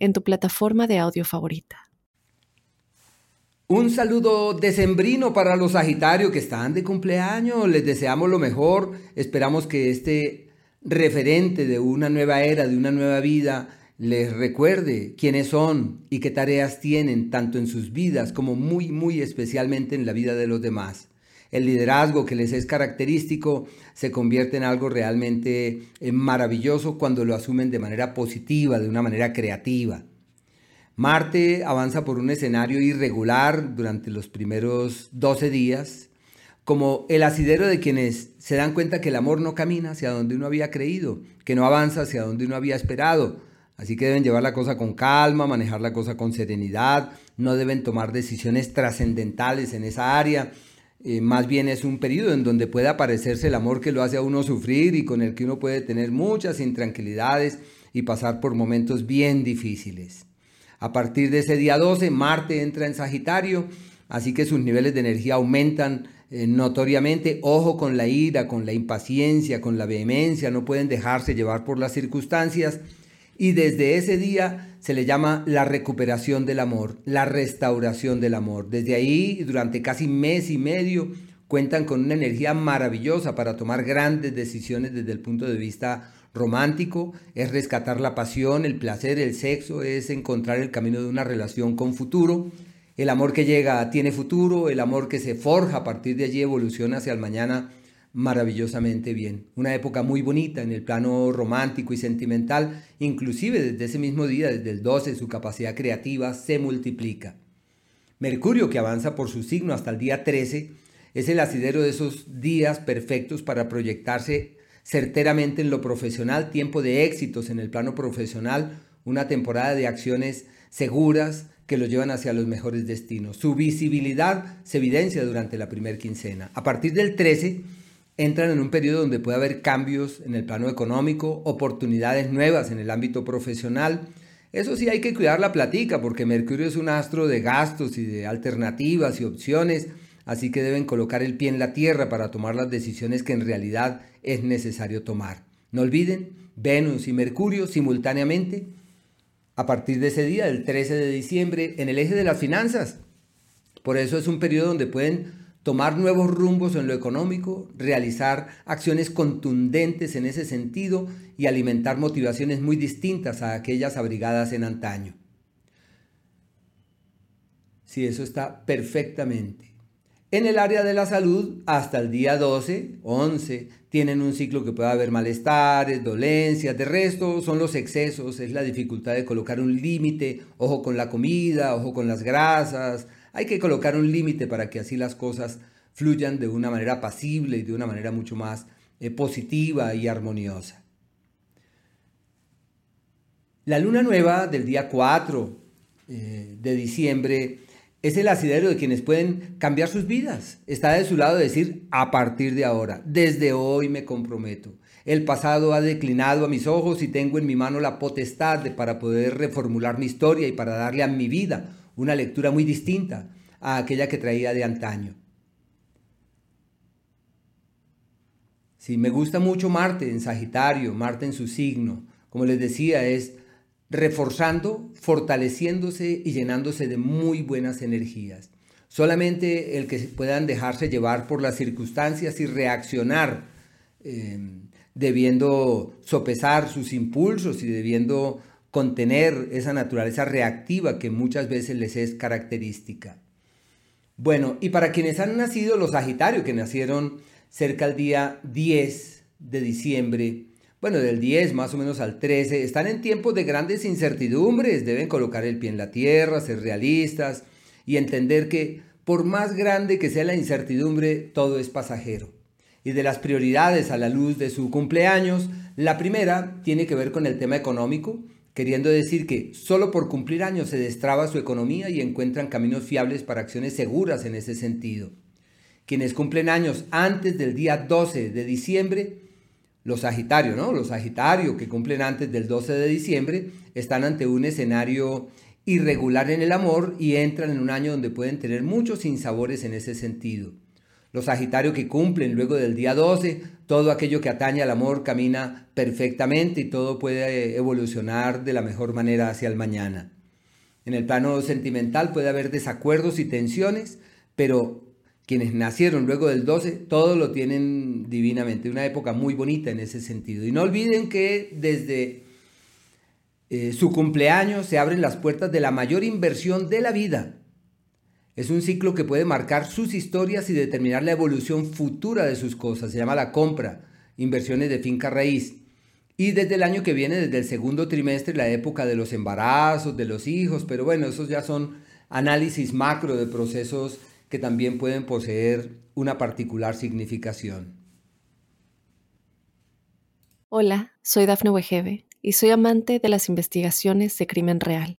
en tu plataforma de audio favorita. Un saludo decembrino para los Sagitarios que están de cumpleaños. Les deseamos lo mejor. Esperamos que este referente de una nueva era, de una nueva vida, les recuerde quiénes son y qué tareas tienen, tanto en sus vidas como muy, muy especialmente en la vida de los demás. El liderazgo que les es característico se convierte en algo realmente eh, maravilloso cuando lo asumen de manera positiva, de una manera creativa. Marte avanza por un escenario irregular durante los primeros 12 días, como el asidero de quienes se dan cuenta que el amor no camina hacia donde uno había creído, que no avanza hacia donde uno había esperado. Así que deben llevar la cosa con calma, manejar la cosa con serenidad, no deben tomar decisiones trascendentales en esa área, eh, más bien es un periodo en donde puede aparecerse el amor que lo hace a uno sufrir y con el que uno puede tener muchas intranquilidades y pasar por momentos bien difíciles. A partir de ese día 12, Marte entra en Sagitario, así que sus niveles de energía aumentan eh, notoriamente. Ojo con la ira, con la impaciencia, con la vehemencia, no pueden dejarse llevar por las circunstancias y desde ese día se le llama la recuperación del amor, la restauración del amor. Desde ahí, durante casi mes y medio, cuentan con una energía maravillosa para tomar grandes decisiones desde el punto de vista romántico, es rescatar la pasión, el placer, el sexo, es encontrar el camino de una relación con futuro. El amor que llega tiene futuro, el amor que se forja a partir de allí evoluciona hacia el mañana maravillosamente bien. Una época muy bonita en el plano romántico y sentimental, inclusive desde ese mismo día, desde el 12, su capacidad creativa se multiplica. Mercurio, que avanza por su signo hasta el día 13, es el asidero de esos días perfectos para proyectarse certeramente en lo profesional, tiempo de éxitos en el plano profesional, una temporada de acciones seguras que lo llevan hacia los mejores destinos. Su visibilidad se evidencia durante la primera quincena. A partir del 13, entran en un periodo donde puede haber cambios en el plano económico, oportunidades nuevas en el ámbito profesional. Eso sí hay que cuidar la platica porque Mercurio es un astro de gastos y de alternativas y opciones, así que deben colocar el pie en la tierra para tomar las decisiones que en realidad es necesario tomar. No olviden, Venus y Mercurio simultáneamente a partir de ese día, el 13 de diciembre, en el eje de las finanzas. Por eso es un periodo donde pueden tomar nuevos rumbos en lo económico, realizar acciones contundentes en ese sentido y alimentar motivaciones muy distintas a aquellas abrigadas en antaño. Sí, eso está perfectamente. En el área de la salud, hasta el día 12, 11, tienen un ciclo que puede haber malestares, dolencias, de resto son los excesos, es la dificultad de colocar un límite, ojo con la comida, ojo con las grasas, hay que colocar un límite para que así las cosas fluyan de una manera pasible y de una manera mucho más eh, positiva y armoniosa. La luna nueva del día 4 eh, de diciembre es el asidero de quienes pueden cambiar sus vidas. Está de su lado decir, a partir de ahora, desde hoy me comprometo. El pasado ha declinado a mis ojos y tengo en mi mano la potestad para poder reformular mi historia y para darle a mi vida una lectura muy distinta a aquella que traía de antaño. Sí, me gusta mucho Marte en Sagitario, Marte en su signo. Como les decía, es reforzando, fortaleciéndose y llenándose de muy buenas energías. Solamente el que puedan dejarse llevar por las circunstancias y reaccionar, em, debiendo sopesar sus impulsos y debiendo contener esa naturaleza reactiva que muchas veces les es característica. Bueno, y para quienes han nacido los Sagitarios, que nacieron cerca al día 10 de diciembre, bueno, del 10 más o menos al 13, están en tiempos de grandes incertidumbres, deben colocar el pie en la tierra, ser realistas y entender que por más grande que sea la incertidumbre, todo es pasajero. Y de las prioridades a la luz de su cumpleaños, la primera tiene que ver con el tema económico, queriendo decir que solo por cumplir años se destraba su economía y encuentran caminos fiables para acciones seguras en ese sentido. Quienes cumplen años antes del día 12 de diciembre, los Sagitarios, ¿no? Los Sagitarios que cumplen antes del 12 de diciembre están ante un escenario irregular en el amor y entran en un año donde pueden tener muchos sinsabores en ese sentido. Los Sagitarios que cumplen luego del día 12, todo aquello que atañe al amor camina perfectamente y todo puede evolucionar de la mejor manera hacia el mañana. En el plano sentimental puede haber desacuerdos y tensiones, pero quienes nacieron luego del 12, todo lo tienen divinamente. Una época muy bonita en ese sentido. Y no olviden que desde eh, su cumpleaños se abren las puertas de la mayor inversión de la vida. Es un ciclo que puede marcar sus historias y determinar la evolución futura de sus cosas. Se llama la compra, inversiones de finca raíz. Y desde el año que viene, desde el segundo trimestre, la época de los embarazos, de los hijos, pero bueno, esos ya son análisis macro de procesos que también pueden poseer una particular significación. Hola, soy Dafne Wegebe y soy amante de las investigaciones de crimen real.